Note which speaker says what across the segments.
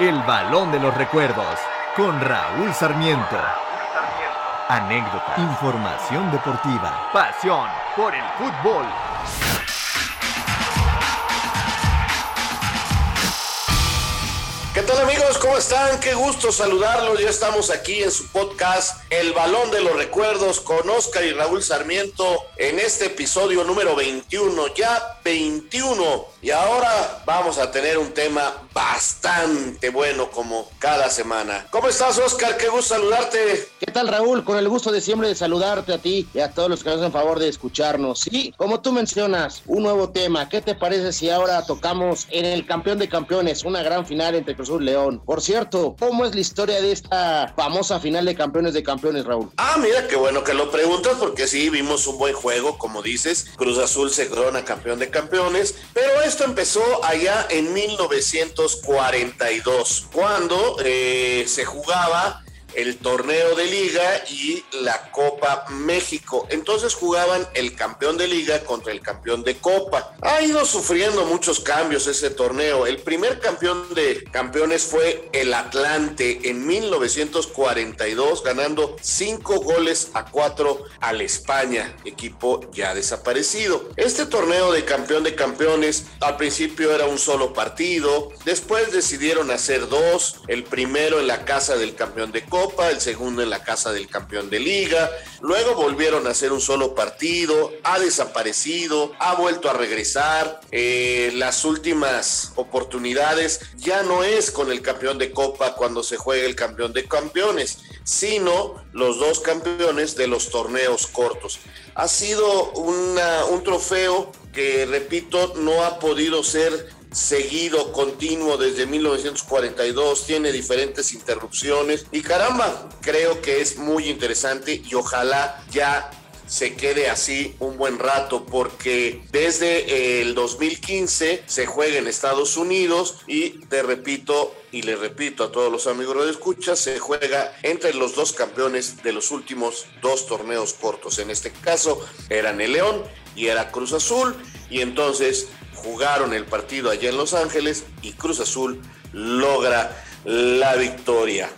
Speaker 1: El balón de los recuerdos con Raúl Sarmiento. Anécdota, información deportiva, pasión por el fútbol.
Speaker 2: ¿Qué tal amigos? ¿Cómo están? Qué gusto saludarlos. Ya estamos aquí en su podcast El Balón de los Recuerdos con Oscar y Raúl Sarmiento en este episodio número 21, ya 21. Y ahora vamos a tener un tema bastante bueno como cada semana. ¿Cómo estás Oscar? Qué gusto saludarte.
Speaker 3: ¿Qué tal Raúl? Con el gusto de siempre de saludarte a ti y a todos los que nos hacen favor de escucharnos. Sí, como tú mencionas, un nuevo tema. ¿Qué te parece si ahora tocamos en el campeón de campeones, una gran final entre Cruz León. Por cierto, ¿cómo es la historia de esta famosa final de campeones de campeones, Raúl?
Speaker 2: Ah, mira, qué bueno que lo preguntas, porque sí, vimos un buen juego, como dices. Cruz Azul se corona campeón de campeones, pero esto empezó allá en 1942, cuando eh, se jugaba el torneo de liga y la Copa México. Entonces jugaban el campeón de liga contra el campeón de Copa. Ha ido sufriendo muchos cambios ese torneo. El primer campeón de campeones fue el Atlante en 1942, ganando cinco goles a cuatro al España, equipo ya desaparecido. Este torneo de campeón de campeones al principio era un solo partido, después decidieron hacer dos, el primero en la casa del campeón de Copa el segundo en la casa del campeón de liga, luego volvieron a hacer un solo partido, ha desaparecido, ha vuelto a regresar, eh, las últimas oportunidades ya no es con el campeón de copa cuando se juega el campeón de campeones, sino los dos campeones de los torneos cortos. Ha sido un trofeo que, repito, no ha podido ser seguido, continuo desde 1942, tiene diferentes interrupciones y caramba, creo que es muy interesante y ojalá ya se quede así un buen rato porque desde el 2015 se juega en Estados Unidos y te repito y le repito a todos los amigos de escucha, se juega entre los dos campeones de los últimos dos torneos cortos. En este caso eran el León y era Cruz Azul y entonces jugaron el partido allá en Los Ángeles y Cruz Azul logra la victoria.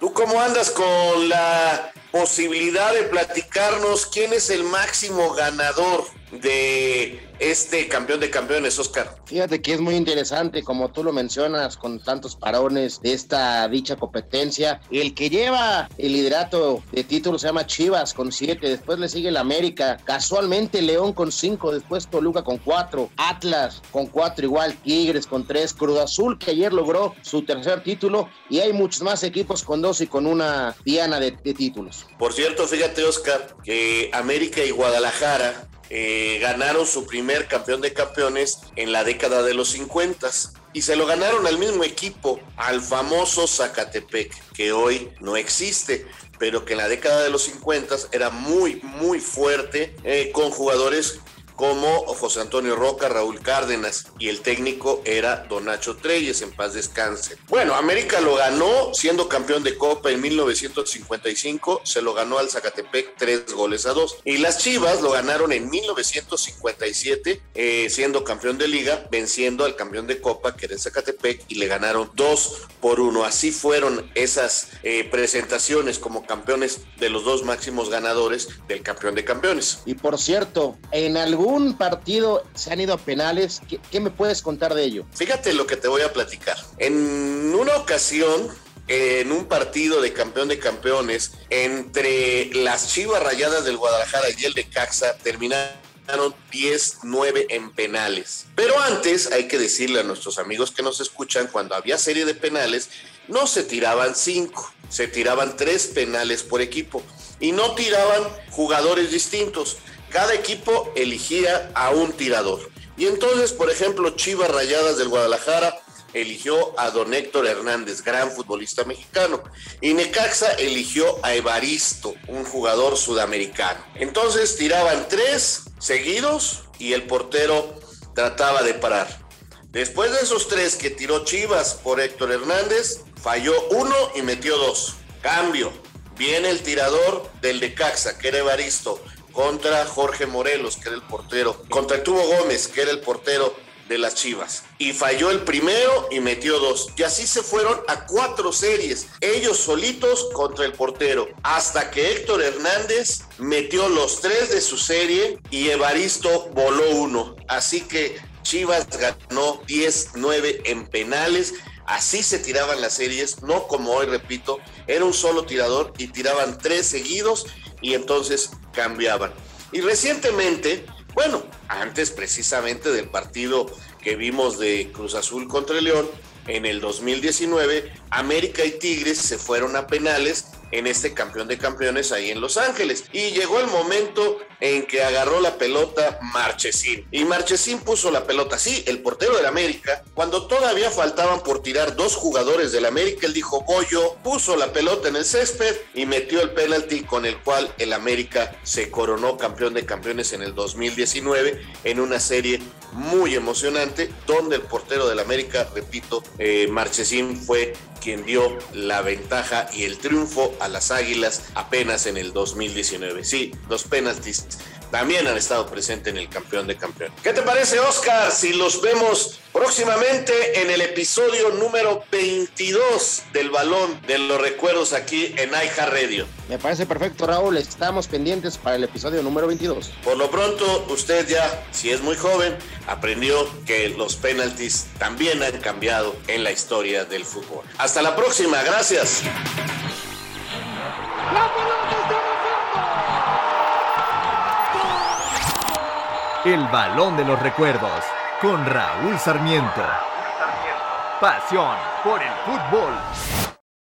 Speaker 2: ¿Tú cómo andas con la posibilidad de platicarnos quién es el máximo ganador de este campeón de campeones, Oscar?
Speaker 3: Fíjate que es muy interesante, como tú lo mencionas, con tantos parones de esta dicha competencia. El que lleva el liderato de título se llama Chivas con siete, después le sigue el América, casualmente León con cinco, después Toluca con cuatro, Atlas con cuatro. Igual, Tigres con tres, Cruz Azul que ayer logró su tercer título. Y hay muchos más equipos con dos y con una diana de, de títulos.
Speaker 2: Por cierto, fíjate Oscar, que América y Guadalajara eh, ganaron su primer campeón de campeones en la década de los 50 y se lo ganaron al mismo equipo, al famoso Zacatepec, que hoy no existe pero que en la década de los 50 era muy, muy fuerte, eh, con jugadores como José Antonio Roca, Raúl Cárdenas y el técnico era Don Nacho Treyes, en paz descanse. Bueno, América lo ganó siendo campeón de Copa en 1955, se lo ganó al Zacatepec tres goles a dos. Y las Chivas lo ganaron en 1957, eh, siendo campeón de liga, venciendo al campeón de Copa, que era el Zacatepec, y le ganaron dos por uno. Así fueron esas eh, presentaciones como campeones de los dos máximos ganadores del campeón de campeones.
Speaker 3: Y por cierto, en algún un partido se han ido a penales. ¿Qué, me puedes contar de ello?
Speaker 2: Fíjate lo que te voy a platicar. En una ocasión, en un partido de campeón de campeones entre las Chivas Rayadas del Guadalajara y el de Caxa terminaron 10-9 en penales. Pero antes hay que decirle a nuestros amigos que nos escuchan, cuando había serie de penales, no se tiraban 5, se tiraban 3 penales por equipo y no tiraban jugadores distintos cada equipo elegía a un tirador. Y entonces, por ejemplo, Chivas Rayadas del Guadalajara eligió a don Héctor Hernández, gran futbolista mexicano. Y Necaxa eligió a Evaristo, un jugador sudamericano. Entonces tiraban tres seguidos y el portero trataba de parar. Después de esos tres que tiró Chivas por Héctor Hernández, falló uno y metió dos. Cambio. Viene el tirador del Necaxa, que era Evaristo contra Jorge Morelos, que era el portero, contra Tubo Gómez, que era el portero de las Chivas. Y falló el primero y metió dos. Y así se fueron a cuatro series, ellos solitos contra el portero, hasta que Héctor Hernández metió los tres de su serie y Evaristo voló uno. Así que Chivas ganó 10-9 en penales. Así se tiraban las series, no como hoy, repito, era un solo tirador y tiraban tres seguidos y entonces cambiaban. Y recientemente, bueno, antes precisamente del partido que vimos de Cruz Azul contra León, en el 2019, América y Tigres se fueron a penales en este campeón de campeones ahí en Los Ángeles. Y llegó el momento en que agarró la pelota Marchesín. Y Marchesín puso la pelota, sí, el portero del América. Cuando todavía faltaban por tirar dos jugadores del América, él dijo, Goyo, puso la pelota en el césped y metió el penalti con el cual el América se coronó campeón de campeones en el 2019 en una serie muy emocionante donde el portero del América, repito, eh, Marchesín fue quien dio la ventaja y el triunfo a las Águilas apenas en el 2019. Sí, los penaltis también han estado presentes en el campeón de campeón. ¿Qué te parece, Oscar, si los vemos próximamente en el episodio número 22 del Balón de los Recuerdos aquí en Aija Radio?
Speaker 3: Me parece perfecto, Raúl. Estamos pendientes para el episodio número 22.
Speaker 2: Por lo pronto, usted ya, si es muy joven, aprendió que los penaltis también han cambiado en la historia del fútbol. Hasta la próxima, gracias.
Speaker 1: El balón de los recuerdos con Raúl Sarmiento. Pasión por el fútbol.